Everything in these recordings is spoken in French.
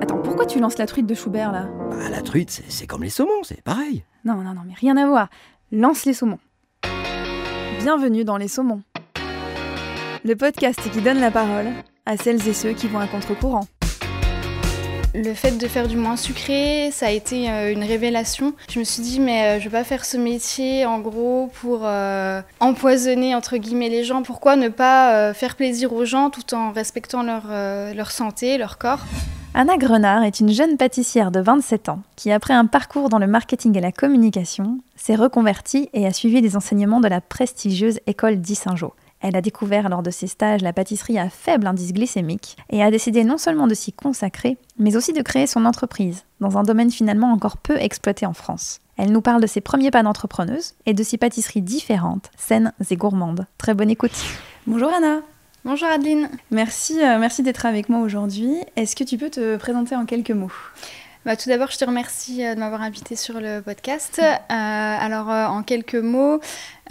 Attends, pourquoi tu lances la truite de Schubert là? Bah, la truite, c'est- c'est comme les saumons, c'est pareil. Non, non, non, mais rien à voir. Lance les saumons. Bienvenue dans Les Saumons. Le podcast qui donne la parole à celles et ceux qui vont à contre-courant. Le fait de faire du moins sucré, ça a été euh, une révélation. Je me suis dit, mais euh, je vais pas faire ce métier en gros pour euh, empoisonner entre guillemets les gens. Pourquoi ne pas faire plaisir aux gens tout en respectant leur, leur santé, leur corps? Anna Grenard est une jeune pâtissière de 27 ans qui, après un parcours dans le marketing et la communication, s'est reconvertie et a suivi des enseignements de la prestigieuse école d'Issingeau. Elle a découvert lors de ses stages la pâtisserie à faible indice glycémique et a décidé non seulement de s'y consacrer, mais aussi de créer son entreprise dans un domaine finalement encore peu exploité en France. Elle nous parle de ses premiers pas d'entrepreneuse et de ses pâtisseries différentes, saines et gourmandes. Très bonne écoute. Bonjour Anna. Bonjour Adeline. Merci, euh, merci d'être avec moi aujourd'hui. Est-ce que tu peux te présenter en quelques mots? Bah, tout d'abord, je te remercie euh, de m'avoir invité sur le podcast. Euh, alors, euh, en quelques mots,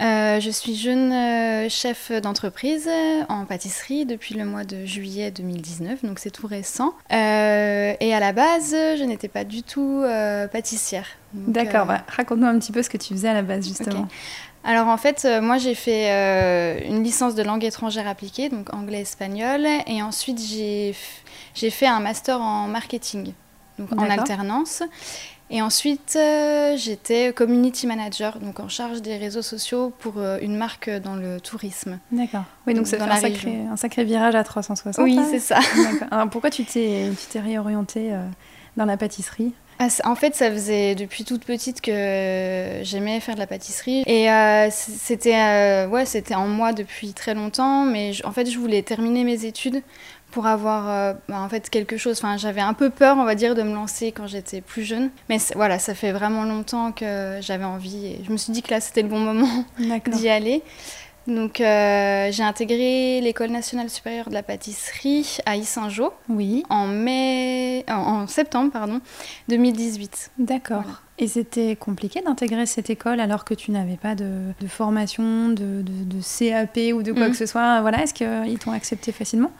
euh, je suis jeune chef d'entreprise en pâtisserie depuis le mois de juillet 2019, donc c'est tout récent. Euh, et à la base, je n'étais pas du tout pâtissière. D'accord, bah, raconte-nous un petit peu ce que tu faisais à la base justement. Alors en fait, euh, moi j'ai fait euh, une licence de langue étrangère appliquée, donc anglais-espagnol, et ensuite j'ai fait un master en marketing, donc en alternance. Et ensuite, euh, j'étais community manager, donc en charge des réseaux sociaux pour euh, une marque dans le tourisme. D'accord. Oui, donc c'est un sacré, un sacré virage à 360. Oui, là. c'est ça. Alors pourquoi tu t'es réorientée euh, dans la pâtisserie? Ah, En fait, ça faisait depuis toute petite que j'aimais faire de la pâtisserie. Et euh, c'était euh, ouais, en moi depuis très longtemps. Mais je- en fait, je voulais terminer mes études pour avoir euh, bah, en fait quelque chose. Enfin, j'avais un peu peur, on va dire, de me lancer quand j'étais plus jeune. Mais voilà, ça fait vraiment longtemps que j'avais envie. Et je me suis dit que là, c'était le bon moment d'y aller. Donc, euh, j'ai intégré l'École nationale supérieure de la pâtisserie à Issingeau Oui, en mai, en, en septembre pardon, 2018. d'accord. Voilà. Et c'était compliqué d'intégrer cette école alors que tu n'avais pas de, de formation, de, de- de CAP ou de quoi Mhm. que ce soit? Voilà, est-ce qu'ils t'ont accepté facilement?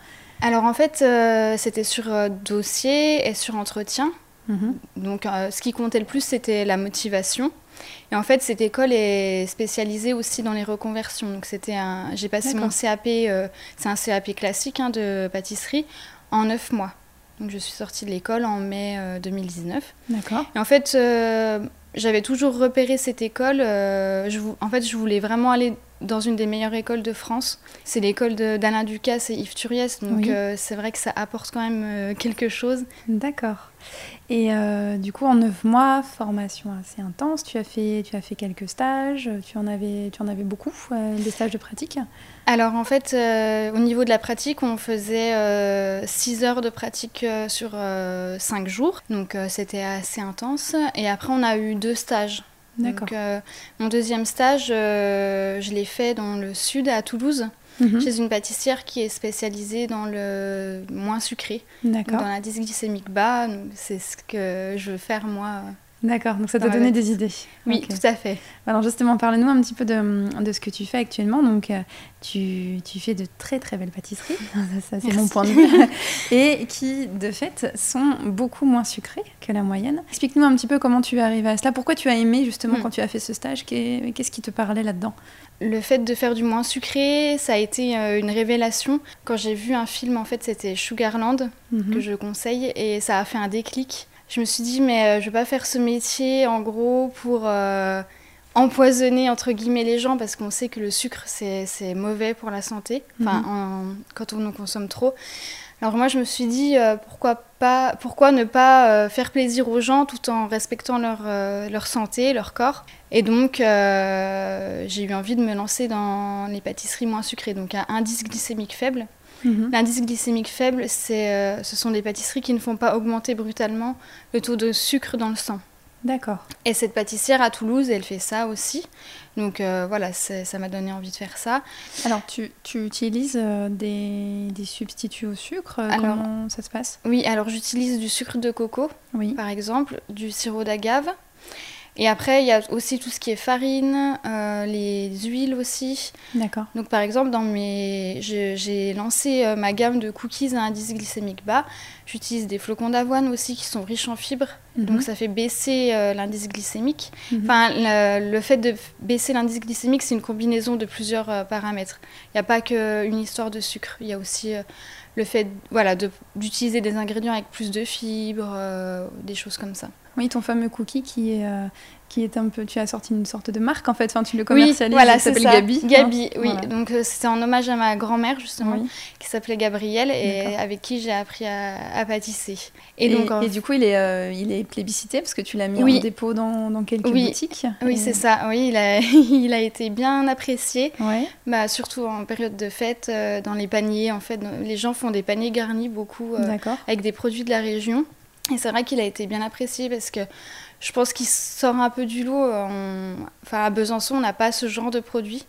Alors en fait, euh, c'était sur euh, dossier et sur entretien. Mhm. Donc euh, ce qui comptait le plus, c'était la motivation. Et en fait, cette école est spécialisée aussi dans les reconversions. Donc c'était un, j'ai passé mon. CAP, c'est un CAP classique hein, de pâtisserie, en neuf mois. Donc je suis sortie de l'école en mai euh, 2019. D'accord. Et en fait, j'avais toujours repéré cette école. je vou- en fait, je voulais vraiment aller dans une des meilleures écoles de France. C'est l'école d'Alain Ducasse et Yves Turiès. Donc, Oui. euh, c'est vrai que ça apporte quand même euh, quelque chose. D'accord. Et euh, du coup, en neuf mois, formation assez intense. Tu as fait, tu as fait quelques stages. Tu en avais, tu en avais beaucoup, des stages de pratique? Alors, en fait, au niveau de la pratique, on faisait 6 heures de pratique sur 5 jours. Donc, c'était assez intense. Et après, on a eu deux stages. D'accord. Donc, euh, mon deuxième stage, euh, je l'ai fait dans le sud, à Toulouse. Mhm. chez une pâtissière qui est spécialisée dans le moins sucré, dans l'indice glycémique bas. C'est ce que je veux faire moi. D'accord. Donc ça t'a donné des idées. Oui, tout à fait. Alors justement, parle-nous un petit peu de, de ce que tu fais actuellement. Donc, euh, tu, tu fais de très très belles pâtisseries, ça, ça, c'est mon point de vue, et qui de fait sont beaucoup moins sucrées que la moyenne. Explique-nous un petit peu comment tu es arrivé à cela. Pourquoi tu as aimé justement Hmm. quand tu as fait ce stage? Qu'est- Qu'est-ce qui te parlait là-dedans? Le fait de faire du moins sucré, ça a été euh, une révélation. Quand j'ai vu un film, en fait, c'était Sugarland, Mhm. que je conseille, et ça a fait un déclic. Je me suis dit, mais euh, je vais pas faire ce métier en gros pour euh, empoisonner entre guillemets les gens parce qu'on sait que le sucre c'est mauvais pour la santé, enfin en- quand on en consomme trop. Alors moi je me suis dit euh, pourquoi pas, pourquoi ne pas euh, faire plaisir aux gens tout en respectant leur, leur santé, leur corps. Et donc j'ai eu envie de me lancer dans les pâtisseries moins sucrées, donc à indice glycémique faible. Mhm. L'indice glycémique faible, euh, ce sont des pâtisseries qui ne font pas augmenter brutalement le taux de sucre dans le sang. D'accord. Et cette pâtissière à Toulouse, elle fait ça aussi. Donc euh, voilà, ça m'a donné envie de faire ça. Alors, tu, tu utilises euh, des, des substituts au sucre euh, Alors- Comment ça se passe? Oui, alors j'utilise du sucre de coco, Oui. par exemple, du sirop d'agave. Et après, il y a aussi tout ce qui est farine, les aussi. D'accord. Donc par exemple, dans mes... j'ai lancé euh, ma gamme de cookies à indice glycémique bas. J'utilise des flocons d'avoine aussi qui sont riches en fibres. Mhm. Donc ça fait baisser euh, l'indice glycémique. Mhm. Enfin, le, le fait de baisser l'indice glycémique, c'est une combinaison de plusieurs euh, paramètres. Il n'y a pas qu'une histoire de sucre. Il y a aussi le fait voilà, de- d'utiliser des ingrédients avec plus de fibres, des choses comme ça. Oui, ton fameux cookie qui est, euh, qui est un peu. Tu as sorti une sorte de marque en fait. Enfin, tu le Oui, commercialises. voilà, il c'est s'appelle ça. Gabi. hein Gabi, oui. Voilà. Donc euh, c'était en hommage à ma grand-mère justement, Oui. qui s'appelait Gabrielle et avec qui j'ai appris à, à pâtisser. Et, Et, donc, en- et du coup, il est, euh, il est plébiscité parce que tu l'as mis Oui. en dépôt dans, dans quelques Oui. boutiques. oui, Et- c'est ça. Oui, il a, il a été bien apprécié. Ouais. Bah, surtout en période de fête, dans les paniers. En fait, les gens font des paniers garnis beaucoup avec des produits de la région. Et c'est vrai qu'il a été bien apprécié parce que je pense qu'il sort un peu du lot. On- Enfin, à Besançon, on n'a pas ce genre de produit.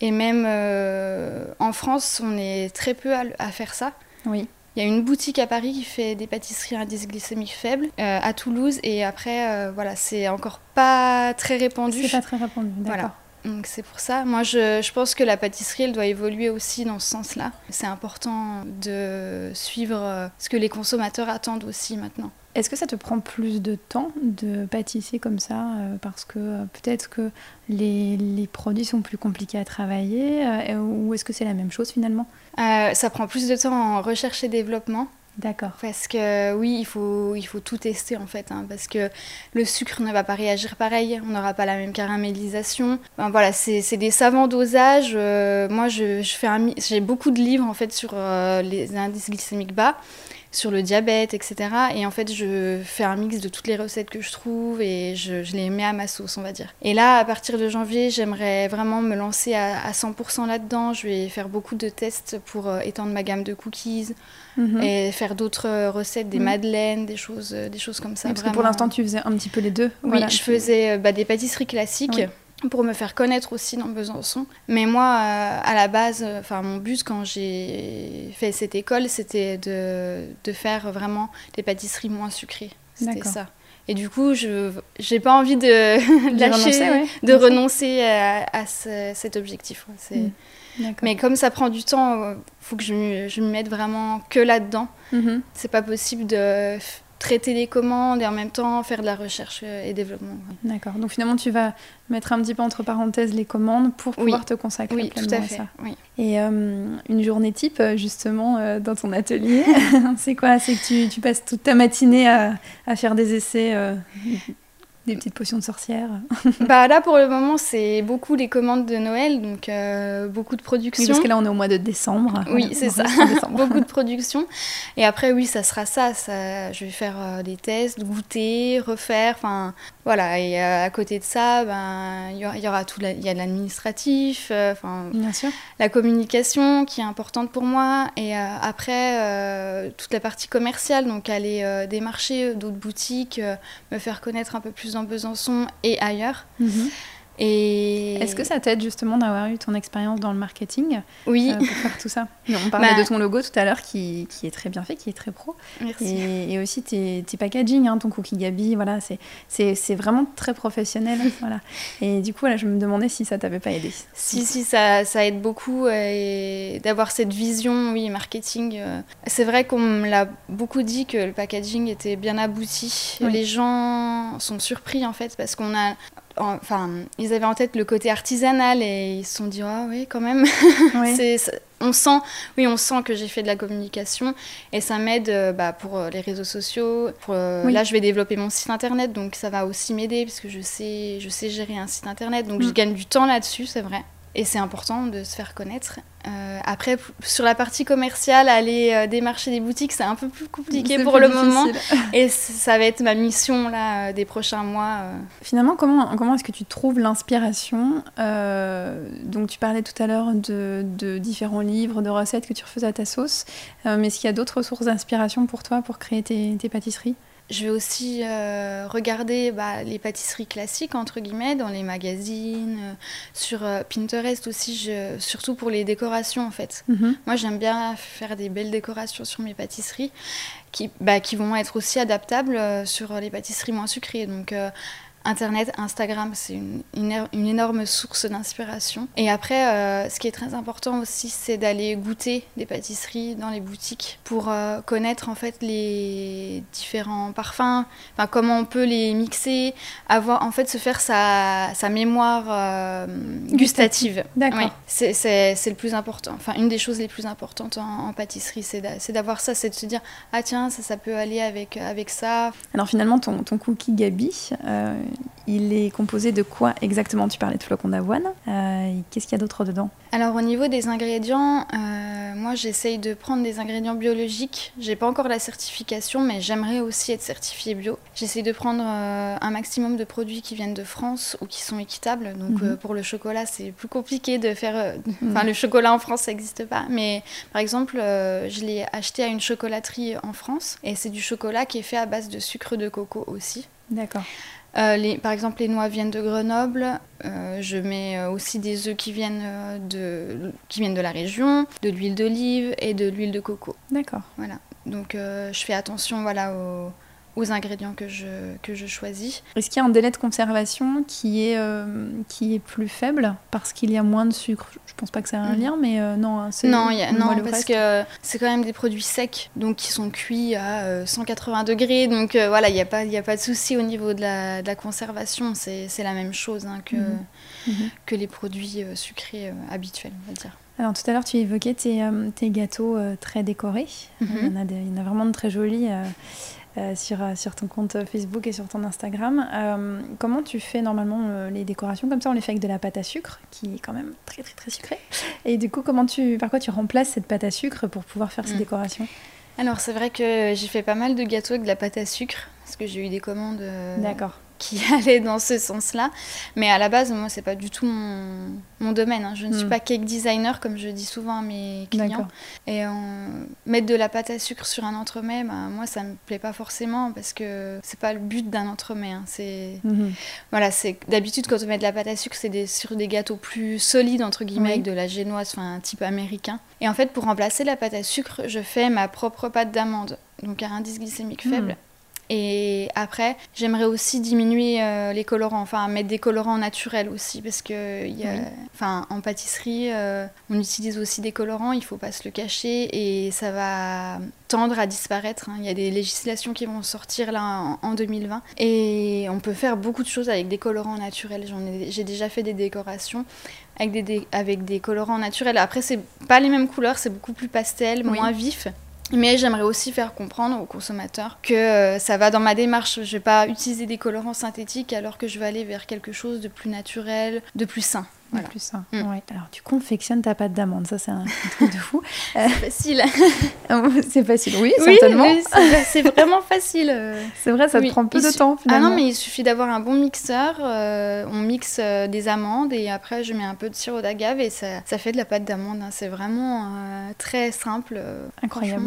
Et même euh, en France, on est très peu à, à faire ça. Oui. Il y a une boutique à Paris qui fait des pâtisseries à indice glycémique faible, euh, à Toulouse, et après, euh, voilà, c'est encore pas très répandu. C'est pas très répandu. D'accord. Voilà. Donc c'est pour ça. Moi, je, je pense que la pâtisserie, elle doit évoluer aussi dans ce sens-là. C'est important de suivre euh, ce que les consommateurs attendent aussi maintenant. Est-ce que ça te prend plus de temps de pâtisser comme ça euh, Parce que euh, peut-être que les, les produits sont plus compliqués à travailler euh, ou est-ce que c'est la même chose finalement? Ça prend plus de temps en recherche et développement. D'accord. Parce que oui, il faut, il faut tout tester en fait, hein, parce que le sucre ne va pas réagir pareil, on n'aura pas la même caramélisation. Voilà, c'est des savants dosages. Euh, moi, je, je j'ai beaucoup de livres en fait sur euh, les indices glycémiques bas, sur le diabète, etc. Et en fait, je fais un mix de toutes les recettes que je trouve et je, les mets à ma sauce, on va dire. Et là, à partir de janvier, j'aimerais vraiment me lancer à, à 100% là-dedans. Je vais faire beaucoup de tests pour euh, étendre ma gamme de cookies Mhm. et faire d'autres euh, recettes, des Mhm. madeleines, des choses, euh, des choses comme ça. Oui, parce que pour l'instant, tu faisais un petit peu les deux. Oui, Voilà. je faisais euh, bah, des pâtisseries classiques. Oui. Pour me faire connaître aussi dans Besançon. Mais moi, euh, à la base, euh, mon but quand j'ai fait cette école, c'était de, de faire vraiment des pâtisseries moins sucrées. C'était ça. Et du coup, je j'ai pas envie de, De lâcher, renoncer, ouais, de renoncer à, à ce- cet objectif. ouais. C'est- Mm. Mais comme ça prend du temps, euh, faut que je, me- je me mette vraiment que là-dedans. Mhm. C'est pas possible de traiter les commandes et en même temps faire de la recherche euh, et développement. ouais. D'accord. Donc finalement, tu vas mettre un petit peu entre parenthèses les commandes pour Oui. pouvoir te consacrer Oui, tout pleinement à fait. ça. Oui. Et euh, une journée type, justement, euh, dans ton atelier, c'est quoi? C'est que tu, tu passes toute ta matinée à, à faire des essais, euh, des petites potions de sorcière. bah là pour le moment c'est beaucoup les commandes de Noël, donc euh, beaucoup de Oui, production. parce que là, on est au mois de décembre. Oui, c'est ça. beaucoup de production. Et après, oui, ça sera ça. ça je vais faire euh, des tests, goûter, refaire. Enfin, voilà. Et euh, à côté de ça, ben, il y aura, il y aura tout. Il y a de l'administratif. Enfin, Bien sûr. la communication qui est importante pour moi. Et après, toute la partie commerciale. Donc, aller démarcher d'autres boutiques, me faire connaître un peu plus Besançon et ailleurs. Mhm. Et Est-ce que ça t'aide justement d'avoir eu ton expérience dans le marketing Oui, euh, pour faire tout ça Non, On parlait Bah- de ton logo tout à l'heure qui, qui est très bien fait, qui est très pro. merci. Et, et aussi tes, tes packaging, hein, ton cookie Gabi, voilà, c'est- vraiment très professionnel. voilà. Et du coup, voilà, je me demandais si ça t'avait pas aidé. Si, si, ça, ça aide beaucoup euh, d'avoir cette vision, oui, marketing. euh. C'est vrai qu'on me l'a beaucoup dit que le packaging était bien abouti. Oui. Les gens sont surpris en fait parce qu'on a. Enfin, ils avaient en tête le côté artisanal et ils se sont dit, ah oui, quand même. C'est- on sent, oui, on sent que j'ai fait de la communication et ça m'aide euh, bah, pour euh, les réseaux sociaux. Pour, euh, Oui. Là, je vais développer mon site internet, donc ça va aussi m'aider parce que je sais, je sais gérer un site internet, donc Mm. je gagne du temps là-dessus, c'est vrai. Et c'est important de se faire connaître. Euh, après, sur la partie commerciale, aller euh, démarcher des boutiques, c'est un peu plus compliqué pour plus le moment. Et ça va être ma mission là, euh, des prochains mois. euh. Finalement, comment, comment est-ce que tu trouves l'inspiration Euh, Donc, tu parlais tout à l'heure de, de différents livres, de recettes que tu refaisais à ta sauce. Mais est-ce qu'il y a d'autres sources d'inspiration pour toi pour créer tes, tes pâtisseries? Je vais aussi euh, regarder bah, les pâtisseries classiques, entre guillemets, dans les magazines, euh, sur euh, Pinterest aussi, je- surtout pour les décorations en fait. Mhm. Moi, j'aime bien faire des belles décorations sur mes pâtisseries qui, bah, qui vont être aussi adaptables sur les pâtisseries moins sucrées. Donc, Internet, Instagram, c'est une, une, énorme source d'inspiration. Et après, euh, ce qui est très important aussi, c'est d'aller goûter des pâtisseries dans les boutiques pour euh, connaître en fait les différents parfums, enfin, comment on peut les mixer, avoir en fait se faire sa, sa mémoire euh, gustative. D'accord. c'est le plus important. Enfin, une des choses les plus importantes en, pâtisserie, c'est d'avoir ça, c'est de se dire ah tiens ça ça peut aller avec avec ça. Alors finalement ton, ton cookie Gabi, il est composé de quoi exactement? Tu parlais de flocons d'avoine. Euh, qu'est-ce qu'il y a d'autre dedans? Alors au niveau des ingrédients, euh, moi j'essaye de prendre des ingrédients biologiques. J'ai pas encore la certification, mais j'aimerais aussi être certifiée bio. J'essaye de prendre euh, un maximum de produits qui viennent de France ou qui sont équitables. Donc mhm. pour le chocolat, c'est plus compliqué de faire. Enfin, mhm. le chocolat en France, ça n'existe pas. Mais par exemple, je l'ai acheté à une chocolaterie en France et c'est du chocolat qui est fait à base de sucre de coco aussi. D'accord. Euh, par exemple, les noix viennent de Grenoble. Euh, je mets euh, aussi des œufs qui viennent, de, qui viennent de la région, de l'huile d'olive et de l'huile de coco. D'accord. Voilà. Donc, je fais attention voilà, aux, aux ingrédients que je, que je choisis. Est-ce qu'il y a un délai de conservation qui est, euh, qui est plus faible parce qu'il y a moins de sucre? Je pense pas que ça a un mm. lien, mais euh, non. c'est Non, non parce que c'est quand même des produits secs, donc qui sont cuits à 180 euh, degrés. Donc voilà, il n'y a, pas, a pas de souci au niveau de la, de la conservation. C'est la même chose hein, que, mm-hmm. Mm-hmm. que les produits sucrés habituels, on va dire. Alors tout à l'heure, tu évoquais tes, tes gâteaux très décorés. Mm-hmm. il, y en a il, y en a vraiment de très jolis. Euh, euh, sur ton compte Facebook et sur ton Instagram. Euh, comment tu fais normalement les décorations comme ça? On les fait avec de la pâte à sucre, qui est quand même très très très sucrée. Et du coup, comment tu, par quoi tu remplaces cette pâte à sucre pour pouvoir faire ces mm. décorations? Alors c'est vrai que j'ai fait pas mal de gâteaux avec de la pâte à sucre, parce que j'ai eu des commandes. D'accord qui allait dans ce sens-là. Mais à la base, moi, c'est pas du tout mon, mon domaine. Hein. Je ne suis hmm. pas cake designer, comme je dis souvent à mes clients. Et mettre de la pâte à sucre sur un entremets, bah, moi, ça me plaît pas forcément parce que c'est pas le but d'un entremets. Hein. C'est hmm. voilà, c'est d'habitude quand on met de la pâte à sucre, c'est des... sur des gâteaux plus solides entre guillemets, avec de la génoise, enfin un type américain. Et en fait, pour remplacer la pâte à sucre, je fais ma propre pâte d'amande, donc à indice glycémique faible. Et après, j'aimerais aussi diminuer euh, les colorants, enfin mettre des colorants naturels aussi, parce que y a, enfin, en pâtisserie, euh, on utilise aussi des colorants, il faut pas se le cacher, et ça va tendre à disparaître. Hein. Il y a des législations qui vont sortir là en, 2020, et on peut faire beaucoup de choses avec des colorants naturels. J'ai déjà fait des décorations avec des, avec des colorants naturels. Après, c'est pas les mêmes couleurs, c'est beaucoup plus pastel, moins vif. Mais j'aimerais aussi faire comprendre aux consommateurs que euh, ça va dans ma démarche. Je ne vais pas utiliser des colorants synthétiques alors que je vais aller vers quelque chose de plus naturel, de plus sain. Voilà. Plus ça. Mm. Alors, tu confectionnes ta pâte d'amande, ça c'est un, truc de fou. c'est facile. c'est facile, oui, certainement. c'est vraiment facile. Euh. C'est vrai, ça te prend peu de temps finalement. Ah non, mais il suffit d'avoir un bon mixeur. Euh, on mixe euh, des amandes et après je mets un peu de sirop d'agave et ça, ça, fait de la pâte d'amande. Hein. C'est vraiment très simple. Incroyable.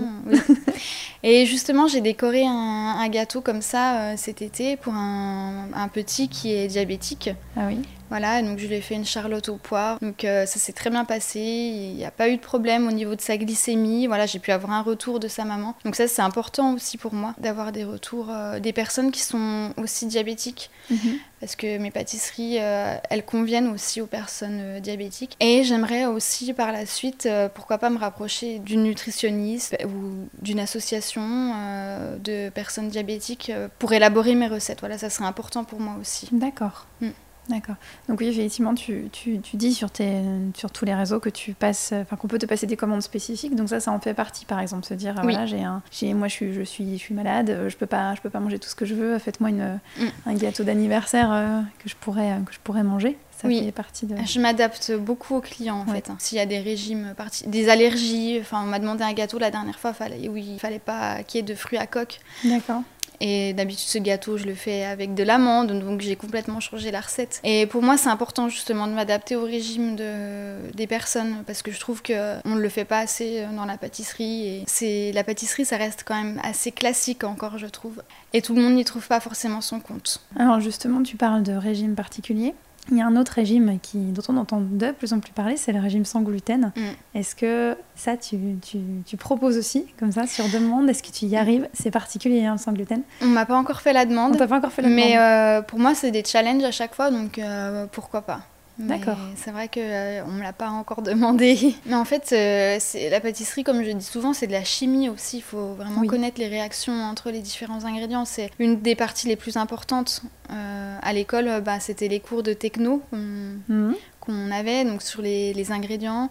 et justement, j'ai décoré un, un, gâteau comme ça cet été pour un, un petit qui est diabétique. Ah oui. Voilà, donc je lui ai fait une charlotte aux poires. Donc euh, ça s'est très bien passé. Il n'y a pas eu de problème au niveau de sa glycémie. Voilà, j'ai pu avoir un retour de sa maman. Donc ça, c'est important aussi pour moi d'avoir des retours euh, des personnes qui sont aussi diabétiques. Mhm. Parce que mes pâtisseries, euh, elles conviennent aussi aux personnes diabétiques. Et j'aimerais aussi par la suite, pourquoi pas me rapprocher d'une nutritionniste ou d'une association de personnes diabétiques pour élaborer mes recettes. Voilà, ça serait important pour moi aussi. D'accord. Mm. D'accord. Donc oui, effectivement, tu, tu, tu, dis sur, tes, sur tous les réseaux que tu passes, enfin qu'on peut te passer des commandes spécifiques. Donc ça, ça en fait partie, par exemple, se dire voilà, j'ai un, j'ai, moi je suis, je suis, je suis malade, je peux pas, je peux pas manger tout ce que je veux. Faites-moi une, mm. un gâteau d'anniversaire euh, que je pourrais, que je pourrais manger. Ça oui. fait partie de. Je m'adapte beaucoup aux clients en fait. S'il y a des régimes, des allergies, enfin on m'a demandé un gâteau la dernière fois, fallait, oui, il fallait pas qu'il y ait de fruits à coque. D'accord. Et d'habitude, ce gâteau, je le fais avec de l'amande, donc j'ai complètement changé la recette. Et pour moi, c'est important justement de m'adapter au régime de, des personnes, parce que je trouve qu'on ne le fait pas assez dans la pâtisserie. Et la pâtisserie, ça reste quand même assez classique encore, je trouve. Et tout le monde n'y trouve pas forcément son compte. Alors justement, tu parles de régime particulier. Il y a un autre régime qui, dont on entend de plus en plus parler, c'est le régime sans gluten. Mm. Est-ce que ça, tu, tu, tu proposes aussi, comme ça, sur demande Est-ce que tu y arrives? C'est particulier, hein, le sans gluten On m'a pas encore fait la On demande. t'a pas encore fait la Mais demande euh, pour moi, c'est des challenges à chaque fois, donc euh, pourquoi pas. D'accord. C'est vrai qu'on on me l'a pas encore demandé. Mais en fait, euh, la pâtisserie, comme je dis souvent, c'est de la chimie aussi. Il faut vraiment Oui. connaître les réactions entre les différents ingrédients. C'est une des parties les plus importantes. Euh, à l'école, euh, bah, c'était les cours de techno qu'on Mhm. avait, donc sur les, les ingrédients.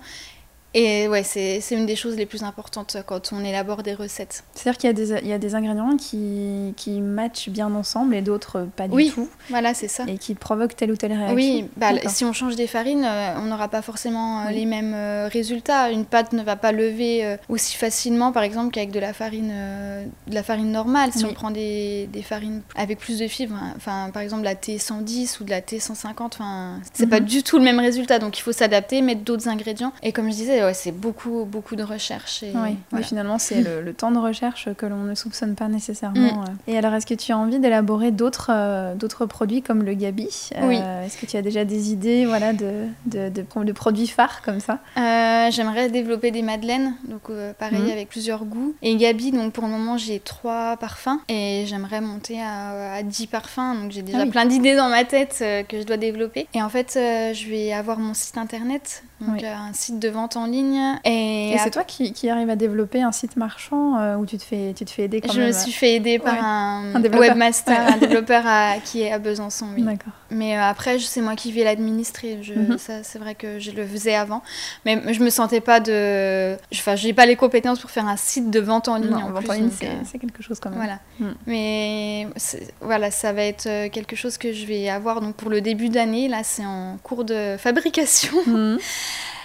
Et ouais, c'est une des choses les plus importantes quand on élabore des recettes. C'est-à-dire qu'il y, a des- il y a des ingrédients qui, qui matchent bien ensemble et d'autres pas du Oui. tout, Voilà, c'est ça. et qui provoquent telle ou telle réaction. Oui, bah, si on change des farines, euh, on n'aura pas forcément euh, Oui. les mêmes euh, résultats. Une pâte ne va pas lever aussi facilement, par exemple, qu'avec de la farine, de la farine normale. Si Oui. on prend des, des farines avec plus de fibres, hein, enfin, par exemple la T110 ou de la T150, enfin, c'est pas Mhm. du tout le même résultat. Donc il faut s'adapter, mettre d'autres ingrédients. Et comme je disais, ouais, c'est beaucoup, beaucoup de recherche. Et, Oui, oui, voilà. finalement, c'est le, le temps de recherche que l'on ne soupçonne pas nécessairement. Mm. euh. Et alors, est-ce que tu as envie d'élaborer d'autres euh, d'autres produits comme le gabi Euh, Oui. Est-ce que tu as déjà des idées voilà, de, de, de, de produits phares comme ça? Euh, J'aimerais développer des madeleines, donc pareil Mhm. avec plusieurs goûts. Et Gabi, donc pour le moment j'ai trois parfums et j'aimerais monter à, à 10 parfums. Donc j'ai déjà Ah oui. plein d'idées dans ma tête que je dois développer. Et en fait, je vais avoir mon site internet, donc Oui. un site de vente en ligne. Et, Et, c'est toi qui, qui arrive à développer un site marchand euh, où tu te fais, tu te fais aider quand je même me suis fait aider par Ouais. un, webmaster, Ouais. un développeur à- qui est à Besançon. Oui. D'accord. Mais euh, après, c'est moi qui vais l'administrer. Ça, C'est vrai que je le faisais avant. Mais je me sentais pas de. Enfin, j'ai pas les compétences pour faire un site de vente en ligne. Non, en vente plus, en ligne, c'est euh, c'est quelque chose quand même. Voilà. Mm. Mais voilà, ça va être euh, quelque chose que je vais avoir donc pour le début d'année. Là, c'est en cours de fabrication. Mhm.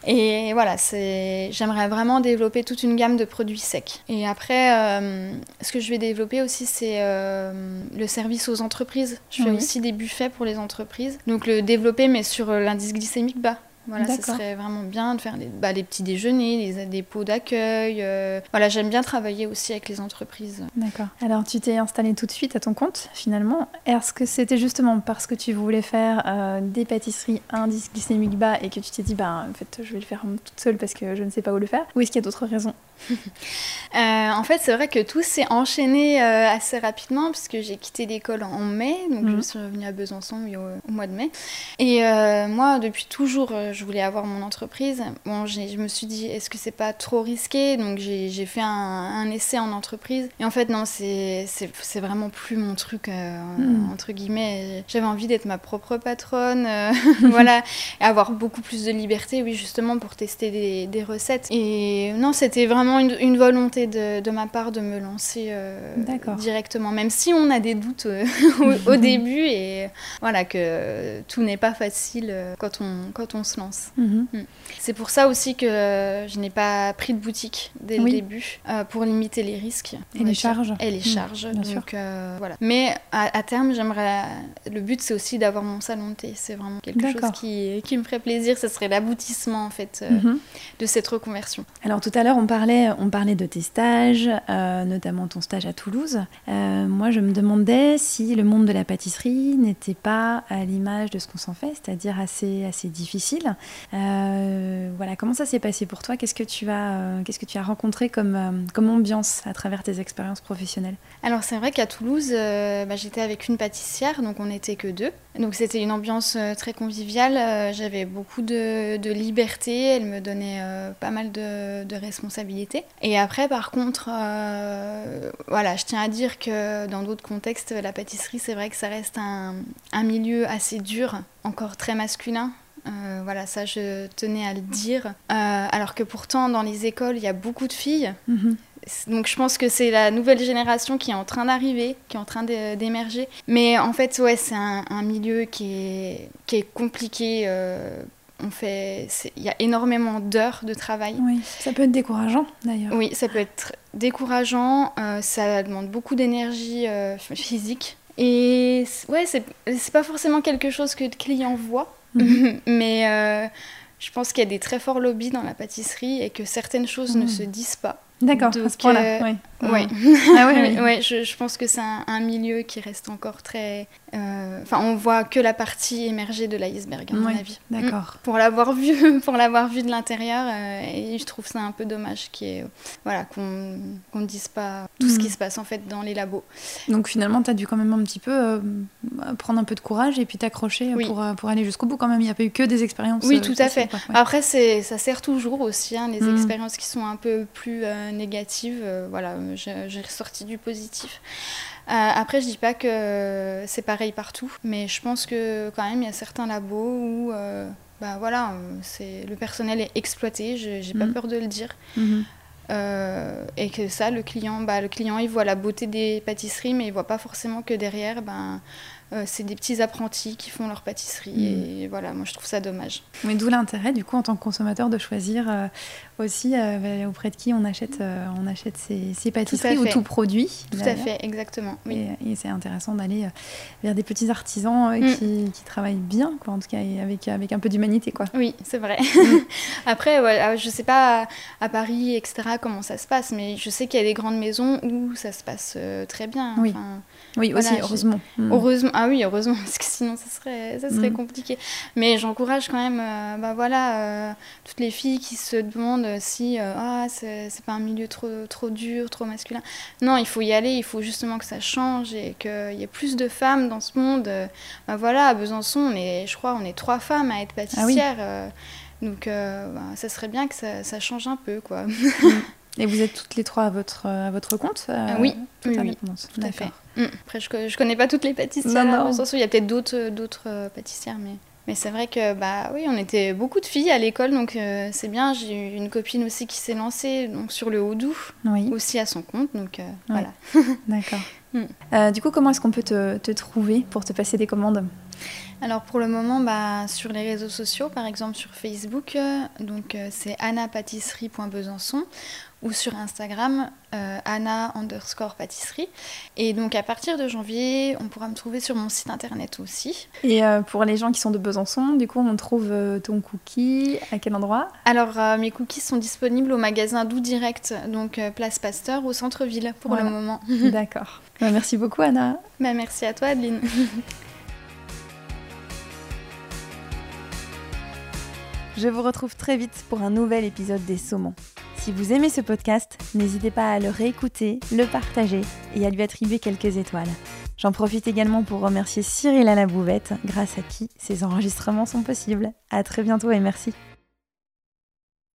Et voilà, c'est j'aimerais vraiment développer toute une gamme de produits secs. Et après, euh, ce que je vais développer aussi, c'est euh, le service aux entreprises. Je fais Oui. aussi des buffets pour les entreprises. Donc le développer, mais sur euh, l'indice glycémique bas. Voilà, ce serait vraiment bien de faire des, bah, les petits déjeuners, les, des pots d'accueil. euh, Voilà, j'aime bien travailler aussi avec les entreprises. D'accord. Alors, tu t'es installé tout de suite à ton compte, finalement. Est-ce que c'était justement parce que tu voulais faire euh, des pâtisseries à indice glycémique bas et que tu t'es dit, bah, en fait, je vais le faire toute seule parce que je ne sais pas où le faire Ou est-ce qu'il y a d'autres raisons? Euh, en fait, c'est vrai que tout s'est enchaîné assez rapidement puisque j'ai quitté l'école en mai, donc je suis revenue à Besançon au, au mois de mai. Et moi, depuis toujours, je voulais avoir mon entreprise. Bon, je me suis dit, est-ce que c'est pas trop risqué? Donc j'ai fait un, un essai en entreprise. Et en fait, non, c'est vraiment plus mon truc, euh, Mhm. entre guillemets. J'avais envie d'être ma propre patronne, euh, voilà, et avoir beaucoup plus de liberté, oui, justement, pour tester des, des recettes. Et non, c'était vraiment une, une volonté de, de ma part de me lancer euh, directement, même si on a des doutes au, au début et voilà que tout n'est pas facile quand on, quand on se lance. Mhm. C'est pour ça aussi que je n'ai pas pris de boutique dès Oui. le début euh, pour limiter les risques Et les charges. et les Mm, charges. bien sûr. donc euh, voilà. Mais à, à terme, j'aimerais. Le but, c'est aussi d'avoir mon salon de thé. C'est vraiment quelque chose qui, qui me ferait plaisir. Ce serait l'aboutissement en fait euh, Mhm. de cette reconversion. Alors tout à l'heure, on parlait, on parlait de tes stages, notamment ton stage à Toulouse. Moi, je me demandais si le monde de la pâtisserie n'était pas à l'image de ce qu'on s'en fait, c'est-à-dire assez, assez difficile. Euh, voilà, comment ça s'est passé pour toi? Qu'est-ce que tu as, euh, qu'est-ce que tu as rencontré comme, euh, comme ambiance à travers tes expériences professionnelles? Alors c'est vrai qu'à Toulouse, bah, j'étais avec une pâtissière, donc on n'était que deux. Donc c'était une ambiance très conviviale. J'avais beaucoup de, liberté. Elle me donnait pas mal de, responsabilités. Et après, par contre, voilà, je tiens à dire que dans d'autres contextes, la pâtisserie, c'est vrai que ça reste un milieu assez dur, encore très masculin. Euh, voilà, ça je tenais à le dire. Euh, alors que pourtant, dans les écoles, il y a beaucoup de filles. Mhm. Donc je pense que c'est la nouvelle génération qui est en train d'arriver, qui est en train d'é- d'émerger. Mais en fait, ouais, c'est un, un milieu qui est, qui est compliqué. euh, on fait, il y a énormément d'heures de travail. Oui, ça peut être décourageant d'ailleurs. Oui, ça peut être décourageant. ça demande beaucoup d'énergie physique. Et ouais, c'est c'est pas forcément quelque chose que le client voit, Mais euh, je pense qu'il y a des très forts lobbies dans la pâtisserie et que certaines choses ne Mhm. se disent pas. D'accord, à ce point-là. euh, oui. Ouais. Ah. Ouais, je, je pense que c'est un, un milieu qui reste encore très. euh, Enfin, on voit que la partie émergée de l'iceberg, à mon Ouais, avis. D'accord. Mm. Pour l'avoir vu, pour l'avoir vu de l'intérieur, euh, et je trouve ça un peu dommage ait, voilà, qu'on qu'on ne dise pas tout ce qui se passe en fait dans les labos. Donc finalement, tu as dû quand même un petit peu euh, prendre un peu de courage et puis t'accrocher Oui. pour, euh, pour aller jusqu'au bout quand même. Il n'y a pas eu que des expériences. Oui, euh, tout à fait. Ouais. Après, ça sert toujours aussi, hein, les Mhm. expériences qui sont un peu plus euh, négatives. euh, voilà, j'ai, ressorti du positif. Euh, après, je dis pas que c'est pareil partout, mais je pense que quand même, il y a certains labos où, bah voilà, c'est, le personnel est exploité. J'ai, pas Mhm. peur de le dire. Mhm. Euh, et que ça, le client, bah, le client, il voit la beauté des pâtisseries, mais il voit pas forcément que derrière, ben, euh, c'est des petits apprentis qui font leur pâtisserie. Et voilà, moi, je trouve ça dommage. Mais d'où l'intérêt, du coup, en tant que consommateur, de choisir euh, aussi euh, auprès de qui on achète, on achète ses, ses pâtisseries ou tout produit. Tout à fait, exactement. Oui. Et, et c'est intéressant d'aller vers des petits artisans euh, Mm. qui, qui travaillent bien, quoi, en tout cas, et avec, avec un peu d'humanité. quoi. Oui, c'est vrai. Mm. Après, ouais, euh, je sais pas à, à Paris, etc., comment ça se passe, mais je sais qu'il y a des grandes maisons où ça se passe très bien. Oui. Enfin, Oui, Voilà, aussi, heureusement. Heureusement, ah oui, heureusement, parce que sinon ça serait, ça serait Mm. compliqué. Mais j'encourage quand même, euh, bah voilà, euh, toutes les filles qui se demandent si euh, ah c'est c'est pas un milieu trop trop dur, trop masculin. Non, il faut y aller, il faut justement que ça change et qu'il y ait plus de femmes dans ce monde. Bah voilà, à Besançon, on est, je crois, on est trois femmes à être pâtissières. euh, donc bah, ça serait bien que ça, ça change un peu, quoi. Et vous êtes toutes les trois à votre, à votre compte euh, Ah oui, tout oui, oui. Tout à fait. Mm. Après, je, je connais pas toutes les pâtissières. Non, non. Il y a peut-être d'autres, d'autres euh, pâtissières, mais, mais c'est vrai que bah oui, on était beaucoup de filles à l'école, donc euh, c'est bien. J'ai eu une copine aussi qui s'est lancée donc sur le haut doux, Oui, aussi à son compte, donc euh, voilà. d'accord. Mm. Euh, du coup, comment est-ce qu'on peut te, te trouver pour te passer des commandes? Alors pour le moment, bah, sur les réseaux sociaux, par exemple sur Facebook, euh, donc euh, c'est annapâtisserie.besançon ou sur Instagram euh, anna underscore pâtisserie. Et donc à partir de janvier, on pourra me trouver sur mon site internet aussi. Et euh, pour les gens qui sont de Besançon, du coup, on trouve euh, ton cookie à quel endroit? Alors, euh, mes cookies sont disponibles au magasin Doux Direct, donc place Pasteur au centre-ville pour Voilà. le moment. D'accord. Bah, merci beaucoup, Anna. bah, merci à toi, Adeline. Je vous retrouve très vite pour un nouvel épisode des Saumons. Si vous aimez ce podcast, n'hésitez pas à le réécouter, le partager et à lui attribuer quelques étoiles. J'en profite également pour remercier Cyril à grâce à qui ces enregistrements sont possibles. À très bientôt et merci.